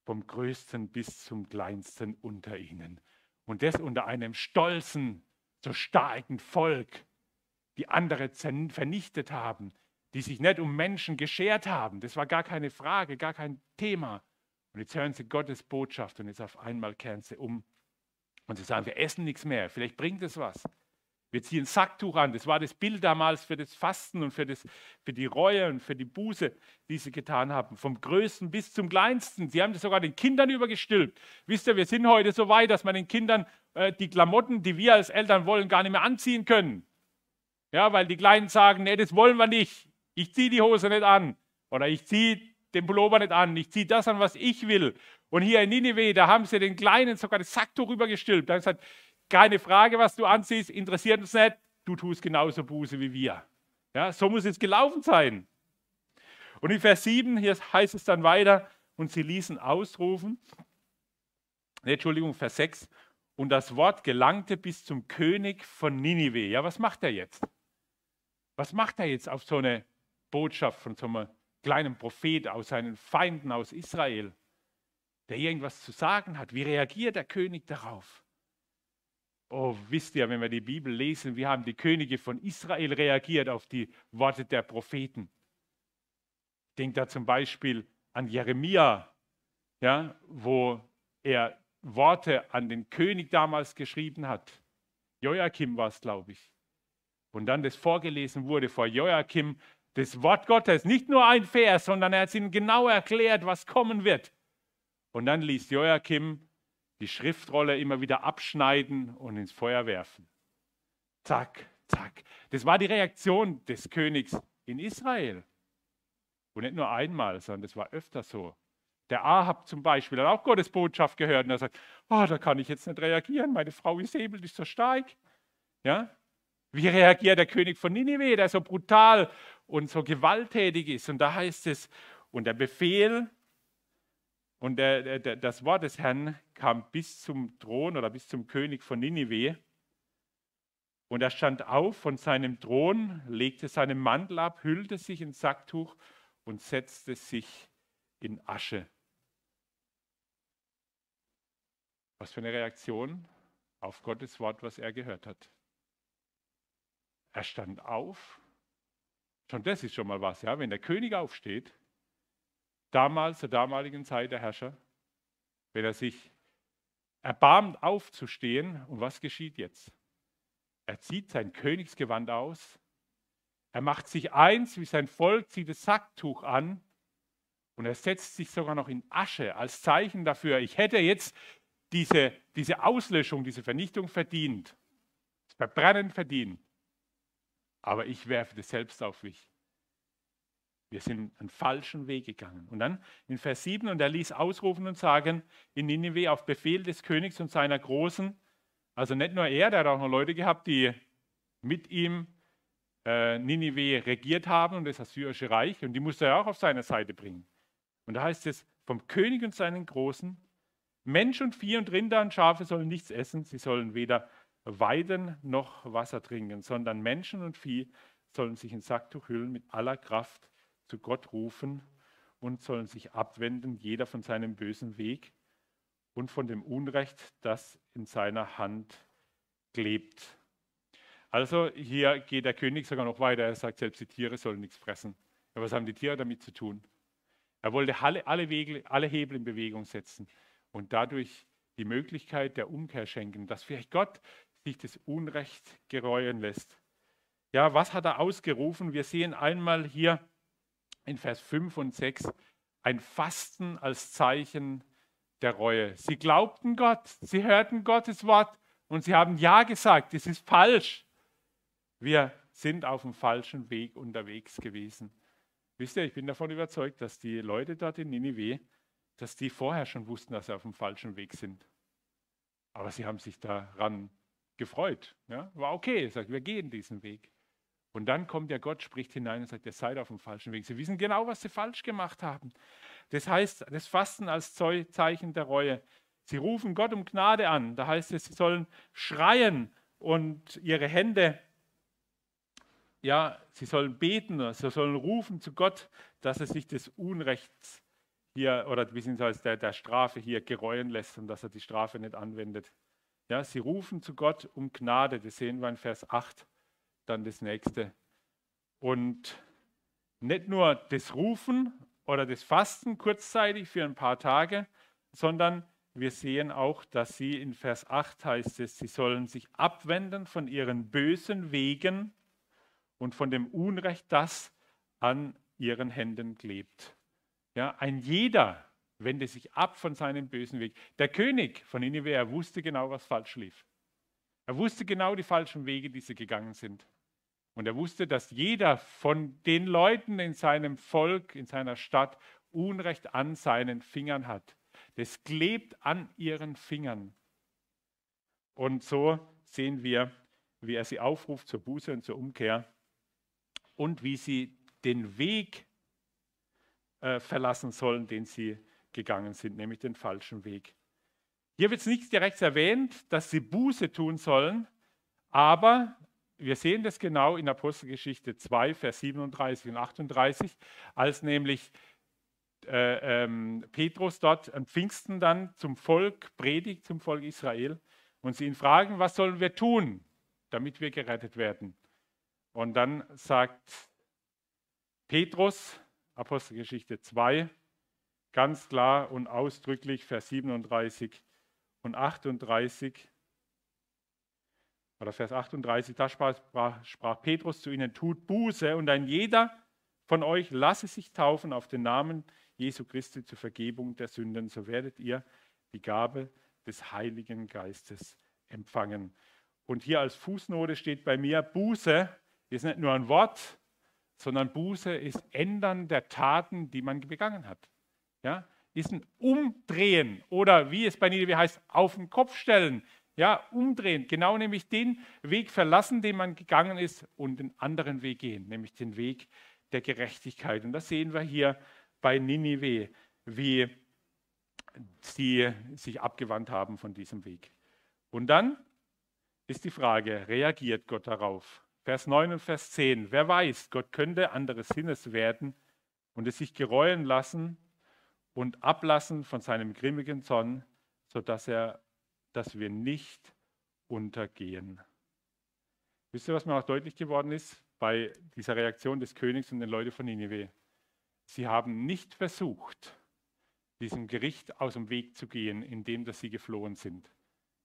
Speaker 2: vom größten bis zum kleinsten unter ihnen. Und das unter einem stolzen, so starken Volk, die andere vernichtet haben, die sich nicht um Menschen geschert haben. Das war gar keine Frage, gar kein Thema. Und jetzt hören sie Gottes Botschaft und jetzt auf einmal kehren sie um und sie sagen, wir essen nichts mehr, vielleicht bringt es was. Wir ziehen Sacktuch an. Das war das Bild damals für das Fasten und für, das, für die Reue und für die Buße, die sie getan haben. Vom Größten bis zum Kleinsten. Sie haben das sogar den Kindern übergestülpt. Wisst ihr, wir sind heute so weit, dass man den Kindern äh, die Klamotten, die wir als Eltern wollen, gar nicht mehr anziehen können. Ja, weil die Kleinen sagen, nee, das wollen wir nicht. Ich ziehe die Hose nicht an. Oder ich ziehe den Pullover nicht an. Ich ziehe das an, was ich will. Und hier in Ninive, da haben sie den Kleinen sogar das Sacktuch übergestülpt. Da haben sie gesagt, keine Frage, was du anziehst, interessiert uns nicht. Du tust genauso Buße wie wir. Ja, so muss es gelaufen sein. Und in Vers 7, hier heißt es dann weiter, und sie ließen ausrufen, nee, Entschuldigung, Vers 6, und das Wort gelangte bis zum König von Ninive. Ja, was macht er jetzt? Was macht er jetzt auf so eine Botschaft von so einem kleinen Prophet aus seinen Feinden aus Israel, der irgendwas zu sagen hat? Wie reagiert der König darauf? Oh, wisst ihr, wenn wir die Bibel lesen, wie haben die Könige von Israel reagiert auf die Worte der Propheten? Denkt da zum Beispiel an Jeremia, ja, wo er Worte an den König damals geschrieben hat. Joachim war es, glaube ich. Und dann das vorgelesen wurde vor Joachim, das Wort Gottes, nicht nur ein Vers, sondern er hat ihnen genau erklärt, was kommen wird. Und dann ließ Joachim die Schriftrolle immer wieder abschneiden und ins Feuer werfen. Zack, zack. Das war die Reaktion des Königs in Israel. Und nicht nur einmal, sondern das war öfter so. Der Ahab zum Beispiel hat auch Gottes Botschaft gehört und er sagt, oh, da kann ich jetzt nicht reagieren, meine Frau Isabel ist so stark. Ja? Wie reagiert der König von Ninive, der so brutal und so gewalttätig ist? Und da heißt es, und der Befehl und der, der, das Wort des Herrn kam bis zum Thron oder bis zum König von Ninive. Und er stand auf von seinem Thron, legte seinen Mantel ab, hüllte sich in Sacktuch und setzte sich in Asche. Was für eine Reaktion auf Gottes Wort, was er gehört hat. Er stand auf. Schon das ist schon mal was, ja. Wenn der König aufsteht, damals, zur damaligen Zeit der Herrscher, wenn er sich erbarmt aufzustehen, und was geschieht jetzt? Er zieht sein Königsgewand aus, er macht sich eins wie sein Volk, zieht das Sacktuch an und er setzt sich sogar noch in Asche als Zeichen dafür, ich hätte jetzt diese, diese Auslöschung, diese Vernichtung verdient, das Verbrennen verdient, aber ich werfe das selbst auf mich. Wir sind einen falschen Weg gegangen. Und dann in Vers 7, und er ließ ausrufen und sagen, in Nineveh auf Befehl des Königs und seiner Großen, also nicht nur er, der hat auch noch Leute gehabt, die mit ihm äh, Ninive regiert haben und das Assyrische Reich, und die musste er auch auf seine Seite bringen. Und da heißt es, vom König und seinen Großen, Mensch und Vieh und Rinder und Schafe sollen nichts essen, sie sollen weder weiden noch Wasser trinken, sondern Menschen und Vieh sollen sich in Sacktuch hüllen mit aller Kraft zu Gott rufen und sollen sich abwenden, jeder von seinem bösen Weg und von dem Unrecht, das in seiner Hand klebt. Also hier geht der König sogar noch weiter. Er sagt, selbst die Tiere sollen nichts fressen. Aber was haben die Tiere damit zu tun? Er wollte alle, alle, Wege, alle Hebel in Bewegung setzen und dadurch die Möglichkeit der Umkehr schenken, dass vielleicht Gott sich das Unrecht gereuen lässt. Ja, was hat er ausgerufen? Wir sehen einmal hier in Vers 5 und 6 ein Fasten als Zeichen der Reue. Sie glaubten Gott, sie hörten Gottes Wort und sie haben Ja gesagt. Das ist falsch. Wir sind auf dem falschen Weg unterwegs gewesen. Wisst ihr, ich bin davon überzeugt, dass die Leute dort in Ninive, dass die vorher schon wussten, dass sie auf dem falschen Weg sind. Aber sie haben sich daran gefreut. Ja? War okay, sagt, wir gehen diesen Weg. Und dann kommt der Gott, spricht hinein und sagt, ihr seid auf dem falschen Weg. Sie wissen genau, was sie falsch gemacht haben. Das heißt, das Fasten als Zeichen der Reue. Sie rufen Gott um Gnade an. Da heißt es, sie sollen schreien und ihre Hände, ja, sie sollen beten, sie sollen rufen zu Gott, dass er sich des Unrechts hier oder beziehungsweise der, der Strafe hier gereuen lässt und dass er die Strafe nicht anwendet. Ja, sie rufen zu Gott um Gnade. Das sehen wir in Vers 8 dann das nächste. Und nicht nur das Rufen oder das Fasten kurzzeitig für ein paar Tage, sondern wir sehen auch, dass sie in Vers 8 heißt es, sie sollen sich abwenden von ihren bösen Wegen und von dem Unrecht, das an ihren Händen klebt. Ja, ein jeder wende sich ab von seinem bösen Weg. Der König von Nineveh, er wusste genau, was falsch lief. Er wusste genau die falschen Wege, die sie gegangen sind. Und er wusste, dass jeder von den Leuten in seinem Volk, in seiner Stadt Unrecht an seinen Fingern hat. Das klebt an ihren Fingern. Und so sehen wir, wie er sie aufruft zur Buße und zur Umkehr und wie sie den Weg äh, verlassen sollen, den sie gegangen sind, nämlich den falschen Weg. Hier wird es nicht direkt erwähnt, dass sie Buße tun sollen, aber wir sehen das genau in Apostelgeschichte 2, Vers 37 und 38, als nämlich äh, ähm, Petrus dort am Pfingsten dann zum Volk predigt, zum Volk Israel, und sie ihn fragen, was sollen wir tun, damit wir gerettet werden? Und dann sagt Petrus, Apostelgeschichte 2, ganz klar und ausdrücklich, Vers 37 und 38, oder Vers 38, da sprach, sprach Petrus zu ihnen, tut Buße und ein jeder von euch lasse sich taufen auf den Namen Jesu Christi zur Vergebung der Sünden, so werdet ihr die Gabe des Heiligen Geistes empfangen. Und hier als Fußnote steht bei mir, Buße ist nicht nur ein Wort, sondern Buße ist Ändern der Taten, die man begangen hat. Ja, ist ein Umdrehen oder wie es bei Niederwe heißt, auf den Kopf stellen. Ja, umdrehen, genau nämlich den Weg verlassen, den man gegangen ist und den anderen Weg gehen, nämlich den Weg der Gerechtigkeit. Und das sehen wir hier bei Ninive, wie sie sich abgewandt haben von diesem Weg. Und dann ist die Frage, reagiert Gott darauf? Vers 9 und Vers 10. Wer weiß, Gott könnte anderes Sinnes werden und es sich gereuen lassen und ablassen von seinem grimmigen Zorn, sodass er dass wir nicht untergehen. Wisst ihr, was mir auch deutlich geworden ist bei dieser Reaktion des Königs und den Leuten von Ninive? Sie haben nicht versucht, diesem Gericht aus dem Weg zu gehen, indem dass sie geflohen sind.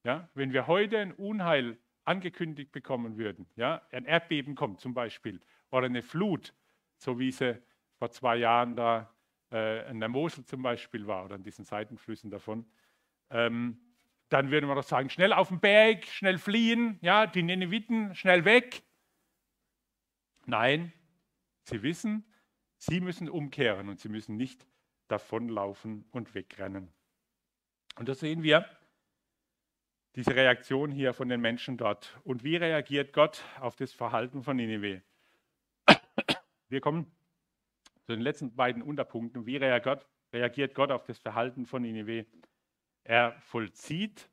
Speaker 2: Ja, wenn wir heute ein Unheil angekündigt bekommen würden, ja, ein Erdbeben kommt zum Beispiel oder eine Flut, so wie sie vor zwei Jahren da äh, in der Mosel zum Beispiel war oder an diesen Seitenflüssen davon, ähm, dann würden wir doch sagen, schnell auf den Berg, schnell fliehen, ja, die Neneviten, schnell weg. Nein, sie wissen, sie müssen umkehren und sie müssen nicht davonlaufen und wegrennen. Und da sehen wir diese Reaktion hier von den Menschen dort. Und wie reagiert Gott auf das Verhalten von Nineveh? Wir kommen zu den letzten beiden Unterpunkten. Wie reagiert Gott auf das Verhalten von Nineveh? Er vollzieht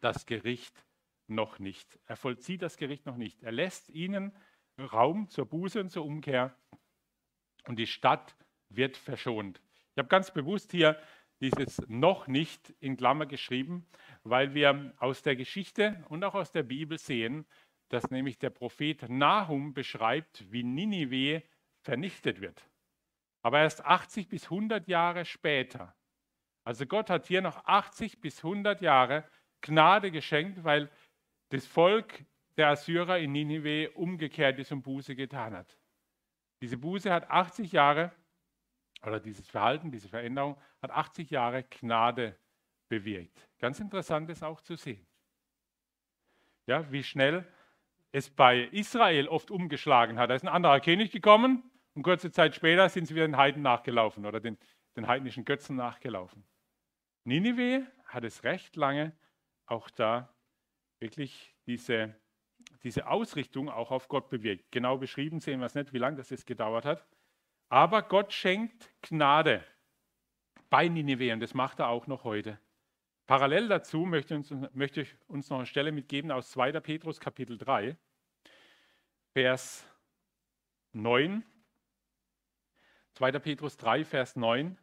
Speaker 2: das Gericht noch nicht. Er vollzieht das Gericht noch nicht. Er lässt ihnen Raum zur Buße und zur Umkehr und die Stadt wird verschont. Ich habe ganz bewusst hier dieses noch nicht in Klammer geschrieben, weil wir aus der Geschichte und auch aus der Bibel sehen, dass nämlich der Prophet Nahum beschreibt, wie Ninive vernichtet wird. Aber erst 80 bis 100 Jahre später also Gott hat hier noch 80 bis 100 Jahre Gnade geschenkt, weil das Volk der Assyrer in Ninive umgekehrt ist und Buße getan hat. Diese Buße hat 80 Jahre, oder dieses Verhalten, diese Veränderung, hat 80 Jahre Gnade bewirkt. Ganz interessant ist auch zu sehen. Ja, wie schnell es bei Israel oft umgeschlagen hat. Da ist ein anderer König gekommen und kurze Zeit später sind sie wieder den Heiden nachgelaufen oder den, den heidnischen Götzen nachgelaufen. Ninive hat es recht lange auch da wirklich diese, diese Ausrichtung auch auf Gott bewirkt. Genau beschrieben sehen wir es nicht, wie lange das jetzt gedauert hat. Aber Gott schenkt Gnade bei Ninive und das macht er auch noch heute. Parallel dazu möchte, uns, möchte ich uns noch eine Stelle mitgeben aus 2. Petrus Kapitel 3, Vers 9. 2. Petrus 3, Vers 9.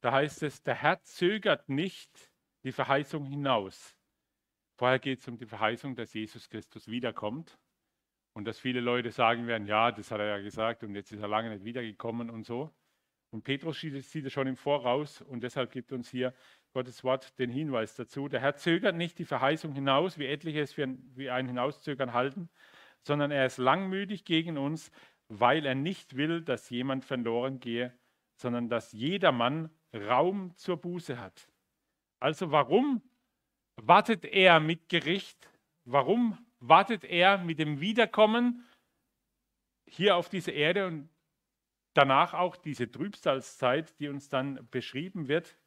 Speaker 2: Da heißt es, der Herr zögert nicht die Verheißung hinaus. Vorher geht es um die Verheißung, dass Jesus Christus wiederkommt. Und dass viele Leute sagen werden, ja, das hat er ja gesagt und jetzt ist er lange nicht wiedergekommen und so. Und Petrus sieht es schon im Voraus und deshalb gibt uns hier Gottes Wort den Hinweis dazu. Der Herr zögert nicht die Verheißung hinaus, wie etliche es wie ein Hinauszögern halten, sondern er ist langmütig gegen uns, weil er nicht will, dass jemand verloren gehe, sondern dass jedermann Raum zur Buße hat. Also warum wartet er mit Gericht? Warum wartet er mit dem Wiederkommen hier auf diese Erde und danach auch diese Trübsalzeit, die uns dann beschrieben wird?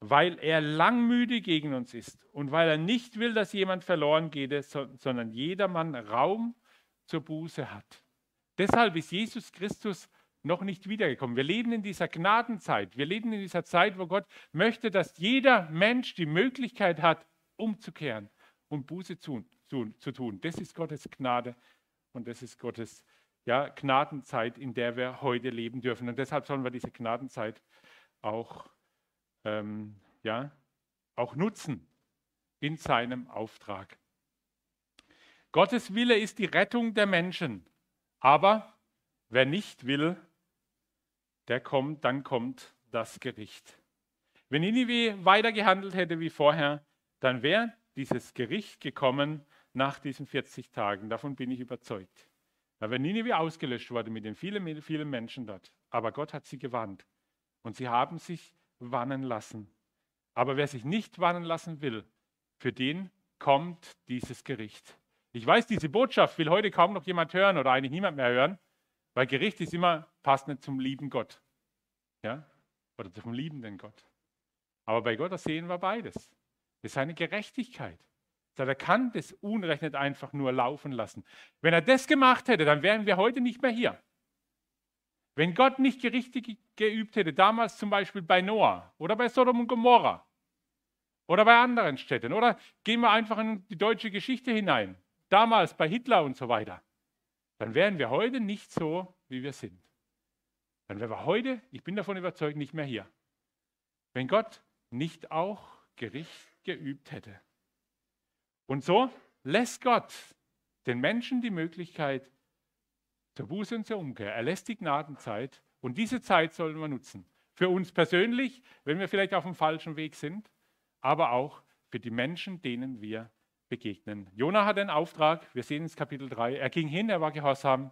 Speaker 2: Weil er langmütig gegen uns ist und weil er nicht will, dass jemand verloren geht, sondern jedermann Raum zur Buße hat. Deshalb ist Jesus Christus noch nicht wiedergekommen. Wir leben in dieser Gnadenzeit. Wir leben in dieser Zeit, wo Gott möchte, dass jeder Mensch die Möglichkeit hat, umzukehren und Buße zu zu, zu tun. Das ist Gottes Gnade und das ist Gottes ja, Gnadenzeit, in der wir heute leben dürfen. Und deshalb sollen wir diese Gnadenzeit auch, ähm, ja, auch nutzen in seinem Auftrag. Gottes Wille ist die Rettung der Menschen. Aber wer nicht will, der kommt, dann kommt das Gericht. Wenn Ninive weiter gehandelt hätte wie vorher, dann wäre dieses Gericht gekommen nach diesen 40 Tagen. Davon bin ich überzeugt. Da wäre Ninive ausgelöscht worden mit den vielen, vielen Menschen dort. Aber Gott hat sie gewarnt. Und sie haben sich warnen lassen. Aber wer sich nicht warnen lassen will, für den kommt dieses Gericht. Ich weiß, diese Botschaft will heute kaum noch jemand hören oder eigentlich niemand mehr hören, weil Gericht ist immer passend zum lieben Gott. Ja? Oder zum liebenden Gott. Aber bei Gott, sehen wir beides. Das ist seine Gerechtigkeit. Er kann das Unrecht nicht einfach nur laufen lassen. Wenn er das gemacht hätte, dann wären wir heute nicht mehr hier. Wenn Gott nicht Gerichte geübt hätte, damals zum Beispiel bei Noah oder bei Sodom und Gomorra oder bei anderen Städten oder gehen wir einfach in die deutsche Geschichte hinein, damals bei Hitler und so weiter, dann wären wir heute nicht so, wie wir sind. Dann wären wir heute, ich bin davon überzeugt, nicht mehr hier. Wenn Gott nicht auch Gericht geübt hätte. Und so lässt Gott den Menschen die Möglichkeit zur Buße und zur Umkehr. Er lässt die Gnadenzeit und diese Zeit sollen wir nutzen. Für uns persönlich, wenn wir vielleicht auf dem falschen Weg sind, aber auch für die Menschen, denen wir begegnen. Jona hat einen Auftrag, wir sehen es Kapitel 3. Er ging hin, er war gehorsam,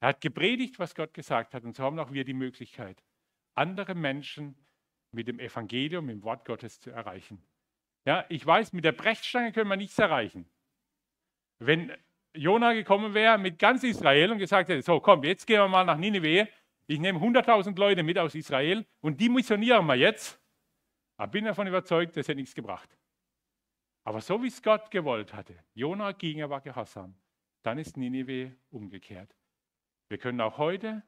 Speaker 2: er hat gepredigt, was Gott gesagt hat und so haben auch wir die Möglichkeit, andere Menschen mit dem Evangelium, im Wort Gottes zu erreichen. Ja, ich weiß, mit der Brechstange können wir nichts erreichen. Wenn Jona gekommen wäre mit ganz Israel und gesagt hätte, so komm, jetzt gehen wir mal nach Nineveh, ich nehme 100.000 Leute mit aus Israel und die missionieren wir jetzt, da bin davon überzeugt, das hätte nichts gebracht. Aber so wie es Gott gewollt hatte, Jona ging, er war gehorsam, dann ist Nineveh umgekehrt. Wir können auch heute,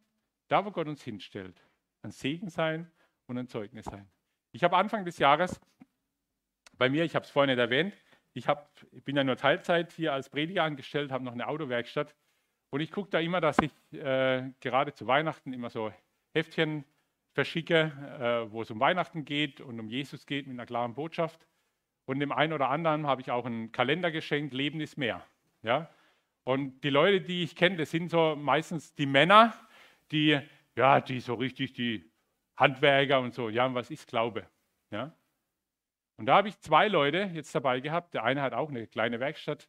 Speaker 2: da wo Gott uns hinstellt, ein Segen sein und ein Zeugnis sein. Ich habe Anfang des Jahres bei mir, ich habe es vorhin nicht erwähnt, ich, hab, ich bin ja nur Teilzeit hier als Prediger angestellt, habe noch eine Autowerkstatt und ich gucke da immer, dass ich äh, gerade zu Weihnachten immer so Heftchen verschicke, äh, wo es um Weihnachten geht und um Jesus geht mit einer klaren Botschaft. Und dem einen oder anderen habe ich auch einen Kalender geschenkt, Leben ist mehr. Ja? Und die Leute, die ich kenne, das sind so meistens die Männer, die, ja, die so richtig die Handwerker und so, ja, was ist Glaube? Ja? Und da habe ich zwei Leute jetzt dabei gehabt. Der eine hat auch eine kleine Werkstatt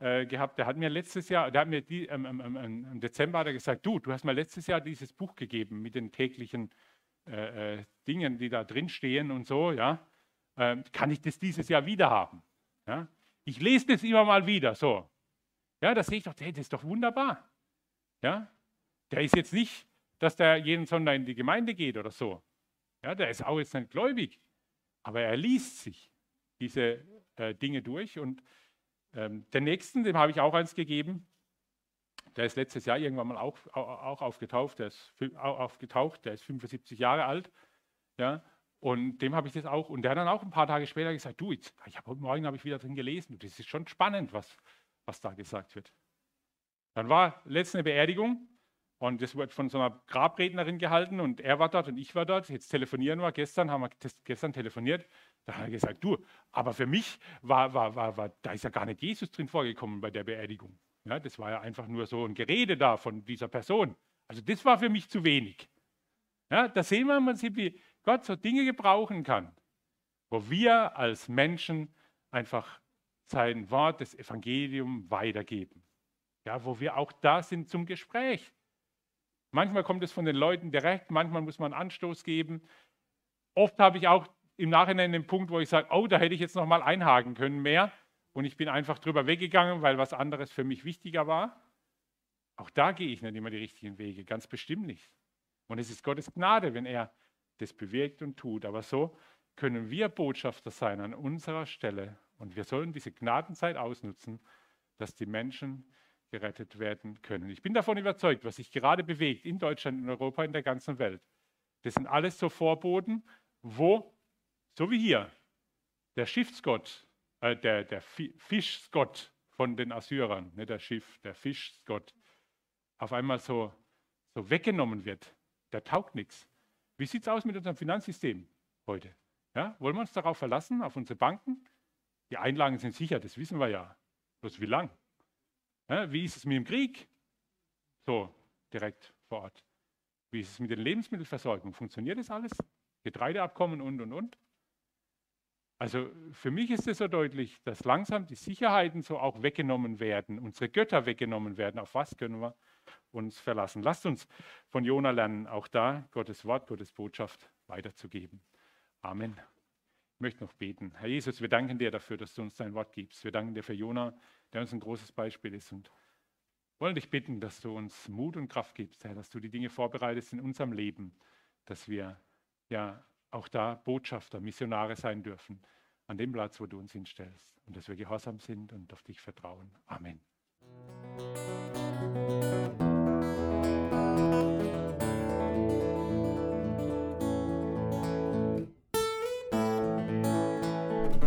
Speaker 2: äh, gehabt. Der hat mir letztes Jahr, der hat mir die, ähm, ähm, im Dezember hat er gesagt, du, du hast mir letztes Jahr dieses Buch gegeben mit den täglichen äh, äh, Dingen, die da drin stehen und so, ja. Ähm, kann ich das dieses Jahr wieder haben? Ja? Ich lese das immer mal wieder, so. Ja, da sehe ich doch, hey, das ist doch wunderbar. Ja, der ist jetzt nicht, dass der jeden Sonntag in die Gemeinde geht oder so. Ja, der ist auch jetzt nicht gläubig. Aber er liest sich diese äh, Dinge durch. Und ähm, den nächsten, dem habe ich auch eins gegeben. Der ist letztes Jahr irgendwann mal auch, auch aufgetaucht. Der ist auch aufgetaucht. Der ist 75 Jahre alt. Ja, und dem habe ich das auch. Und der hat dann auch ein paar Tage später gesagt: Du, jetzt, ich habe heute Morgen habe ich wieder drin gelesen. Das ist schon spannend, was, was da gesagt wird. Dann war letzte eine Beerdigung und das wird von so einer Grabrednerin gehalten und er war dort und ich war dort. Jetzt telefonieren wir. Gestern haben wir gestern telefoniert. Da hat er gesagt, du, aber für mich war, war, war, war, da ist ja gar nicht Jesus drin vorgekommen bei der Beerdigung. Ja, das war ja einfach nur so ein Gerede da von dieser Person. Also das war für mich zu wenig. Ja, da sehen wir im Prinzip, wie Gott so Dinge gebrauchen kann, wo wir als Menschen einfach sein Wort, das Evangelium weitergeben. Ja, wo wir auch da sind zum Gespräch. Manchmal kommt es von den Leuten direkt, manchmal muss man Anstoß geben. Oft habe ich auch im Nachhinein den Punkt, wo ich sage, oh, da hätte ich jetzt noch mal einhaken können mehr. Und ich bin einfach drüber weggegangen, weil was anderes für mich wichtiger war. Auch da gehe ich nicht immer die richtigen Wege, ganz bestimmt nicht. Und es ist Gottes Gnade, wenn er das bewirkt und tut. Aber so können wir Botschafter sein an unserer Stelle. Und wir sollen diese Gnadenzeit ausnutzen, dass die Menschen gerettet werden können. Ich bin davon überzeugt, was sich gerade bewegt in Deutschland, in Europa, in der ganzen Welt. Das sind alles so Vorboten, wo, so wie hier, der Schiffsgott, äh, der, der Fischgott von den Assyrern, ne, der Schiff, der Fischgott, auf einmal so, so weggenommen wird, der taugt nichts. Wie sieht es aus mit unserem Finanzsystem heute? Ja, wollen wir uns darauf verlassen, auf unsere Banken? Die Einlagen sind sicher, das wissen wir ja. Bloß wie lang? Ja, wie ist es mit dem Krieg? So, direkt vor Ort. Wie ist es mit der Lebensmittelversorgung? Funktioniert das alles? Getreideabkommen und, und, und? Also für mich ist es so deutlich, dass langsam die Sicherheiten so auch weggenommen werden, unsere Götter weggenommen werden. Auf was können wir uns verlassen? Lasst uns von Jona lernen, auch da Gottes Wort, Gottes Botschaft weiterzugeben. Amen. Ich möchte noch beten. Herr Jesus, wir danken dir dafür, dass du uns dein Wort gibst. Wir danken dir für Jona, der uns ein großes Beispiel ist und wollen dich bitten, dass du uns Mut und Kraft gibst, Herr, dass du die Dinge vorbereitest in unserem Leben, dass wir ja auch da Botschafter, Missionare sein dürfen, an dem Platz, wo du uns hinstellst und dass wir gehorsam sind und auf dich vertrauen. Amen.